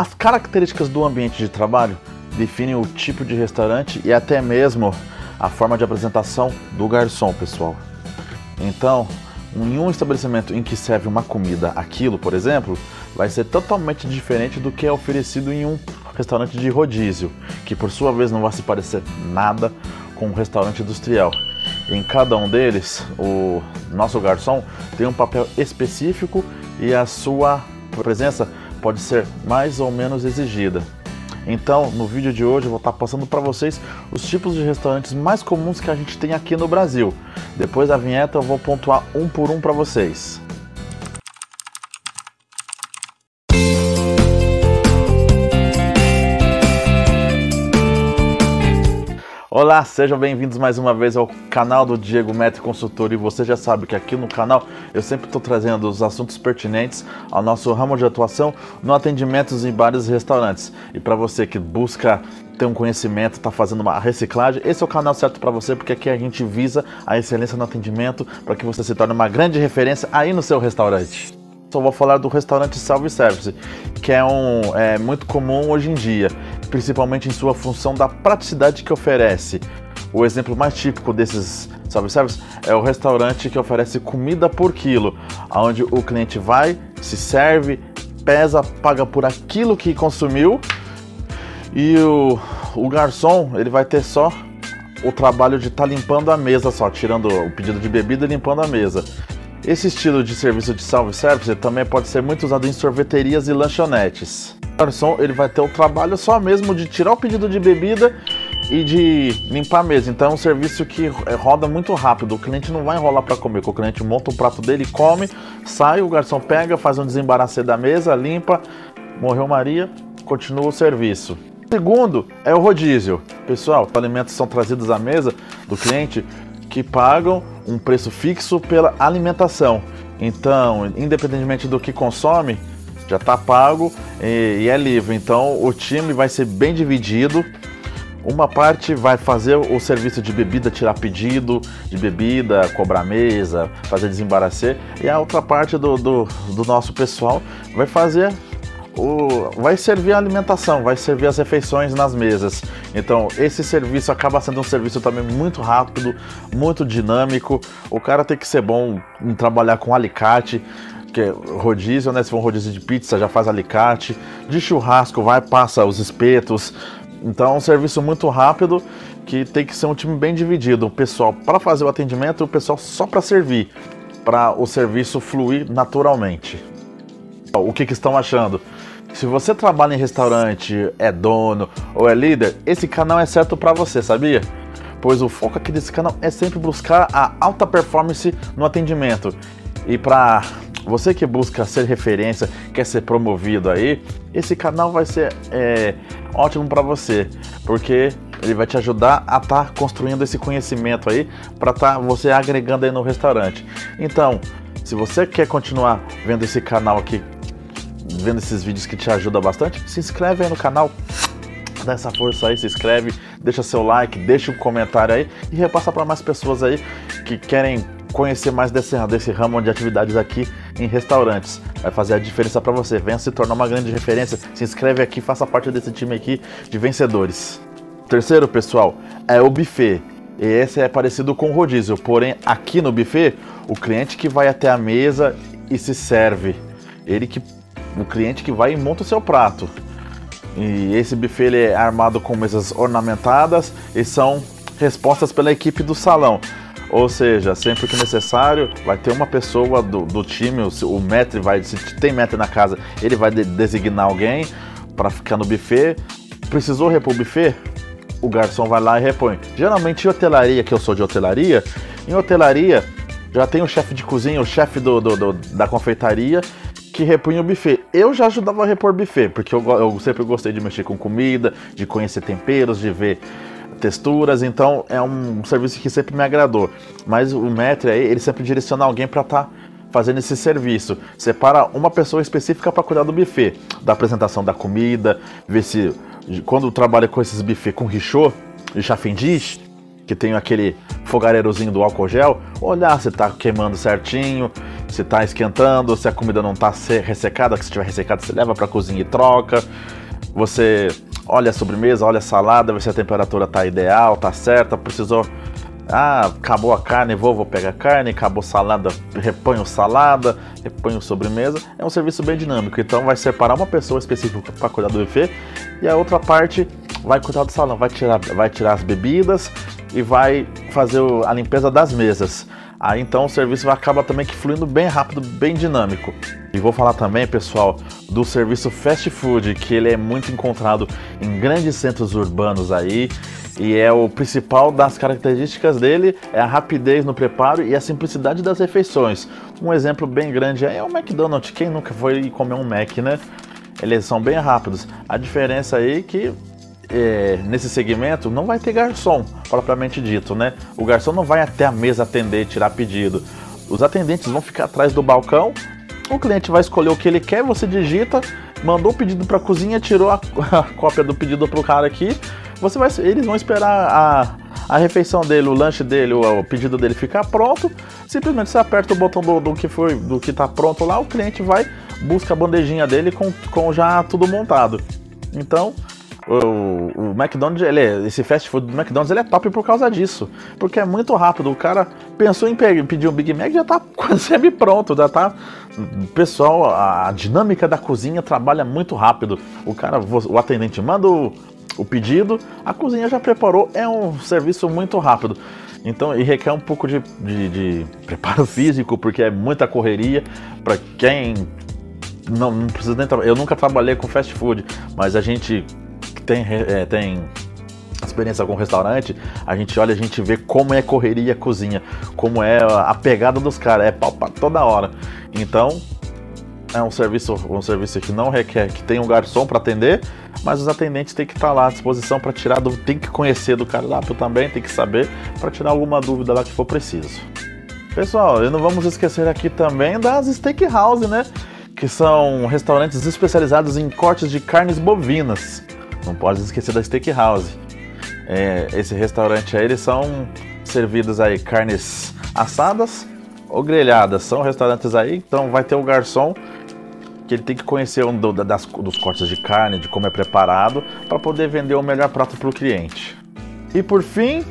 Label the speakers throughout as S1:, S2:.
S1: As características do ambiente de trabalho definem o tipo de restaurante e até mesmo a forma de apresentação do garçom, pessoal. Então, em um estabelecimento em que serve uma comida, aquilo, por exemplo, vai ser totalmente diferente do que é oferecido em um restaurante de rodízio, que por sua vez não vai se parecer nada com um restaurante industrial. Em cada um deles, o nosso garçom tem um papel específico e a sua presença pode ser mais ou menos exigida. Então, no vídeo de hoje eu vou estar passando para vocês os tipos de restaurantes mais comuns que a gente tem aqui no Brasil. Depois da vinheta eu vou pontuar um por um para vocês. Olá, sejam bem-vindos mais uma vez ao canal do Diego Metri Consultor e você já sabe que aqui no canal eu sempre estou trazendo os assuntos pertinentes ao nosso ramo de atuação no atendimento em bares e restaurantes. E para você que busca ter um conhecimento, está fazendo uma reciclagem, esse é o canal certo para você porque aqui a gente visa a excelência no atendimento para que você se torne uma grande referência aí no seu restaurante. Só vou falar do restaurante self-service, que é um é muito comum hoje em dia principalmente em sua função da praticidade que oferece. O exemplo mais típico desses self-service é o restaurante que oferece comida por quilo, onde o cliente vai, se serve, pesa, paga por aquilo que consumiu e o, o garçom ele vai ter só o trabalho de estar tá limpando a mesa só, tirando o pedido de bebida e limpando a mesa. Esse estilo de serviço de self-service também pode ser muito usado em sorveterias e lanchonetes garçom ele vai ter o trabalho só mesmo de tirar o pedido de bebida e de limpar a mesa. Então é um serviço que é, roda muito rápido. O cliente não vai enrolar para comer. O cliente monta o prato dele, come, sai, o garçom pega, faz um desembaraço da mesa, limpa, morreu Maria, continua o serviço. Segundo é o rodízio. Pessoal, os alimentos são trazidos à mesa do cliente que pagam um preço fixo pela alimentação. Então, independentemente do que consome, já está pago e, e é livre. Então o time vai ser bem dividido. Uma parte vai fazer o serviço de bebida, tirar pedido de bebida, cobrar mesa, fazer desembaracer, e a outra parte do, do, do nosso pessoal vai fazer o, vai servir a alimentação, vai servir as refeições nas mesas. Então, esse serviço acaba sendo um serviço também muito rápido, muito dinâmico. O cara tem que ser bom em trabalhar com alicate que é rodízio, né? Se for um rodízio de pizza, já faz alicate. De churrasco, vai, passa os espetos. Então é um serviço muito rápido que tem que ser um time bem dividido. O pessoal para fazer o atendimento e o pessoal só para servir, para o serviço fluir naturalmente. O que, que estão achando? Se você trabalha em restaurante, é dono ou é líder, esse canal é certo para você, sabia? Pois o foco aqui desse canal é sempre buscar a alta performance no atendimento. E para você que busca ser referência, quer ser promovido aí, esse canal vai ser é, ótimo para você, porque ele vai te ajudar a estar tá construindo esse conhecimento aí para estar tá você agregando aí no restaurante. Então, se você quer continuar vendo esse canal aqui, vendo esses vídeos que te ajudam bastante, se inscreve aí no canal, dá essa força aí, se inscreve, deixa seu like, deixa um comentário aí e repassa para mais pessoas aí que querem conhecer mais desse, desse ramo de atividades aqui em restaurantes. Vai fazer a diferença para você. Venha se tornar uma grande referência. Se inscreve aqui, faça parte desse time aqui de vencedores. Terceiro, pessoal, é o buffet. E esse é parecido com o rodízio, porém aqui no buffet, o cliente que vai até a mesa e se serve. Ele que o cliente que vai e monta o seu prato. E esse buffet ele é armado com mesas ornamentadas e são respostas pela equipe do salão. Ou seja, sempre que necessário, vai ter uma pessoa do, do time, o, o vai, se tem mestre na casa, ele vai de, designar alguém para ficar no buffet. Precisou repor o buffet? O garçom vai lá e repõe. Geralmente em hotelaria, que eu sou de hotelaria, em hotelaria já tem o chefe de cozinha, o chefe do, do, do, da confeitaria que repunha o buffet. Eu já ajudava a repor buffet, porque eu, eu sempre gostei de mexer com comida, de conhecer temperos, de ver texturas, então é um serviço que sempre me agradou. Mas o Metri aí, ele sempre direciona alguém para estar tá fazendo esse serviço. Separa uma pessoa específica para cuidar do buffet, da apresentação da comida, ver se quando trabalha com esses buffet com richô e chafendish, que tem aquele fogareirozinho do álcool gel, olhar se tá queimando certinho se está esquentando, se a comida não está ressecada, que se estiver ressecada você leva para cozinha e troca. Você olha a sobremesa, olha a salada, vê se a temperatura está ideal, está certa, precisou ah, acabou a carne, vou, vou pegar carne, acabou salada, reponho salada, reponho sobremesa. É um serviço bem dinâmico, então vai separar uma pessoa específica para cuidar do buffet e a outra parte vai cuidar do salão, vai tirar, vai tirar as bebidas e vai fazer a limpeza das mesas. Aí então o serviço acaba também que fluindo bem rápido, bem dinâmico. E vou falar também, pessoal, do serviço fast food, que ele é muito encontrado em grandes centros urbanos aí. E é o principal das características dele é a rapidez no preparo e a simplicidade das refeições. Um exemplo bem grande é o McDonald's. Quem nunca foi comer um Mac, né? Eles são bem rápidos. A diferença aí é que é, nesse segmento não vai ter garçom, propriamente dito, né? O garçom não vai até a mesa atender tirar pedido. Os atendentes vão ficar atrás do balcão, o cliente vai escolher o que ele quer, você digita, mandou o pedido para a cozinha, tirou a, a cópia do pedido para o cara aqui. Você vai, eles vão esperar a, a refeição dele, o lanche dele, o, o, pedido dele ficar pronto. Simplesmente você aperta o botão do, do que foi, do que está pronto lá, o cliente vai busca a bandejinha dele com, com já tudo montado. Então o, o McDonald's, ele é, esse fast food do McDonald's ele é top por causa disso. Porque é muito rápido. O cara pensou em pedir um Big Mac já tá quase semi-pronto, já tá. Pessoal, a dinâmica da cozinha trabalha muito rápido. O cara, o atendente manda o, o pedido, a cozinha já preparou, é um serviço muito rápido. Então, e requer um pouco de, de, de preparo físico, porque é muita correria. Para quem não, não precisa nem Eu nunca trabalhei com fast food, mas a gente tem, é, tem experiência com restaurante, a gente olha, a gente vê como é correria a cozinha, como é a pegada dos caras, é pau pra toda hora. Então, é um serviço, um serviço que não requer que tenha um garçom para atender, mas os atendentes têm que estar tá lá à disposição para tirar dúvida, tem que conhecer do cardápio também, tem que saber para tirar alguma dúvida lá que for preciso. Pessoal, e não vamos esquecer aqui também das steakhouse, né? Que são restaurantes especializados em cortes de carnes bovinas. Não pode esquecer da Steakhouse. É, esse restaurante aí, eles são servidos aí carnes assadas ou grelhadas. São restaurantes aí, então vai ter o garçom que ele tem que conhecer um do, das, dos cortes de carne, de como é preparado, para poder vender o melhor prato para o cliente. E por fim,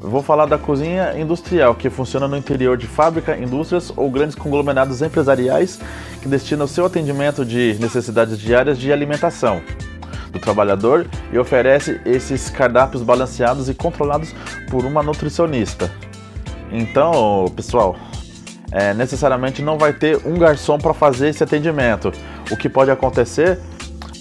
S1: vou falar da cozinha industrial, que funciona no interior de fábrica, indústrias ou grandes conglomerados empresariais que destinam seu atendimento de necessidades diárias de alimentação do trabalhador e oferece esses cardápios balanceados e controlados por uma nutricionista. Então, pessoal, é, necessariamente não vai ter um garçom para fazer esse atendimento. O que pode acontecer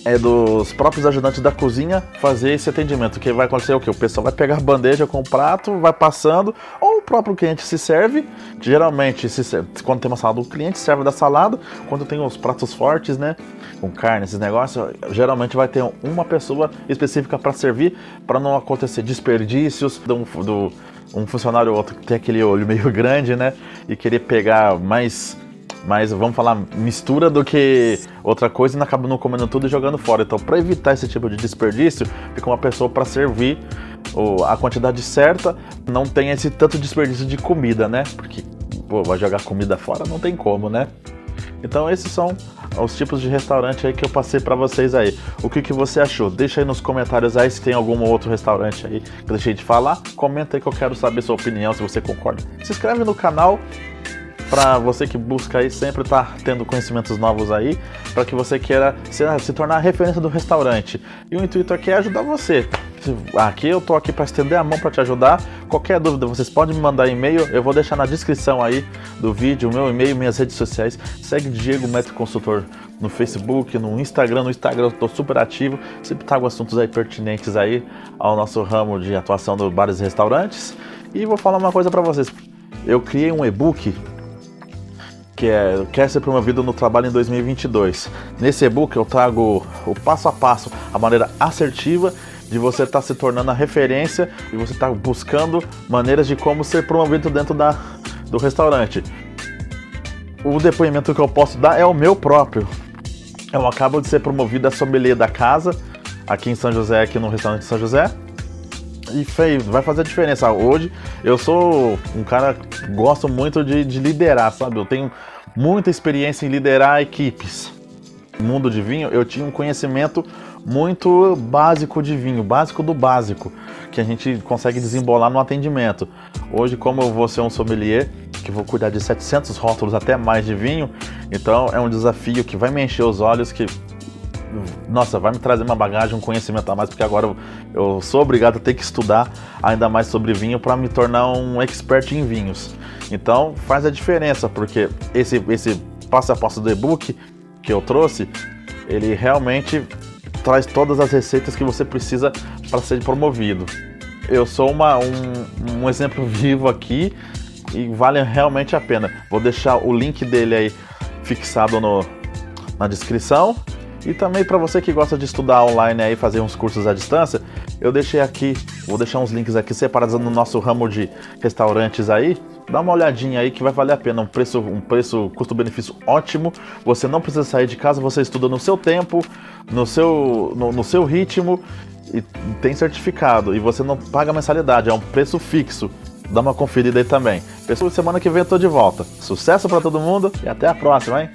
S1: é dos próprios ajudantes da cozinha fazer esse atendimento. O que vai acontecer é o que? O pessoal vai pegar a bandeja com o prato, vai passando, ou próprio cliente se serve. Geralmente, se serve, quando tem uma salada, o cliente serve da salada. Quando tem os pratos fortes, né? Com carne, esses negócios, geralmente vai ter uma pessoa específica para servir, para não acontecer desperdícios do, do um funcionário ou outro que tem aquele olho meio grande, né? E querer pegar mais mas vamos falar mistura do que outra coisa e acaba não comendo tudo e jogando fora. Então, para evitar esse tipo de desperdício, fica uma pessoa para servir a quantidade certa, não tem esse tanto desperdício de comida, né? Porque, pô, vai jogar comida fora, não tem como, né? Então, esses são os tipos de restaurante aí que eu passei para vocês aí. O que, que você achou? Deixa aí nos comentários aí se tem algum outro restaurante aí que eu deixei de falar. Comenta aí que eu quero saber sua opinião, se você concorda. Se inscreve no canal para você que busca aí sempre estar tá tendo conhecimentos novos aí, para que você queira se, se tornar referência do restaurante. E o intuito aqui é ajudar você. Aqui eu tô aqui para estender a mão para te ajudar. Qualquer dúvida, vocês podem me mandar e-mail. Eu vou deixar na descrição aí do vídeo meu e-mail, minhas redes sociais. Segue Diego Metro Consultor no Facebook, no Instagram. No Instagram eu tô super ativo. Sempre trago assuntos aí pertinentes aí ao nosso ramo de atuação do bares e restaurantes. E vou falar uma coisa para vocês. Eu criei um e-book que é Quer ser promovido no trabalho em 2022. Nesse e-book eu trago o passo a passo, a maneira assertiva de você estar tá se tornando a referência e você estar tá buscando maneiras de como ser promovido dentro da, do restaurante. O depoimento que eu posso dar é o meu próprio. Eu acabo de ser promovido a sommelier da casa, aqui em São José, aqui no restaurante de São José. E feio, vai fazer a diferença. Hoje eu sou um cara que gosto muito de, de liderar, sabe? Eu tenho muita experiência em liderar equipes. No mundo de vinho, eu tinha um conhecimento muito básico de vinho, básico do básico, que a gente consegue desembolar no atendimento. Hoje, como eu vou ser um sommelier, que vou cuidar de 700 rótulos até mais de vinho, então é um desafio que vai me encher os olhos, que nossa, vai me trazer uma bagagem, um conhecimento a mais, porque agora eu sou obrigado a ter que estudar ainda mais sobre vinho para me tornar um expert em vinhos. Então faz a diferença, porque esse, esse passo a passo do e-book que eu trouxe, ele realmente traz todas as receitas que você precisa para ser promovido. Eu sou uma, um, um exemplo vivo aqui e vale realmente a pena. Vou deixar o link dele aí fixado no, na descrição. E também para você que gosta de estudar online aí, fazer uns cursos à distância, eu deixei aqui, vou deixar uns links aqui separados no nosso ramo de restaurantes aí. Dá uma olhadinha aí que vai valer a pena, um preço, um preço custo-benefício ótimo. Você não precisa sair de casa, você estuda no seu tempo, no seu, no, no seu ritmo e tem certificado. E você não paga mensalidade, é um preço fixo. Dá uma conferida aí também. Pessoal, semana que vem eu tô de volta. Sucesso para todo mundo e até a próxima, hein?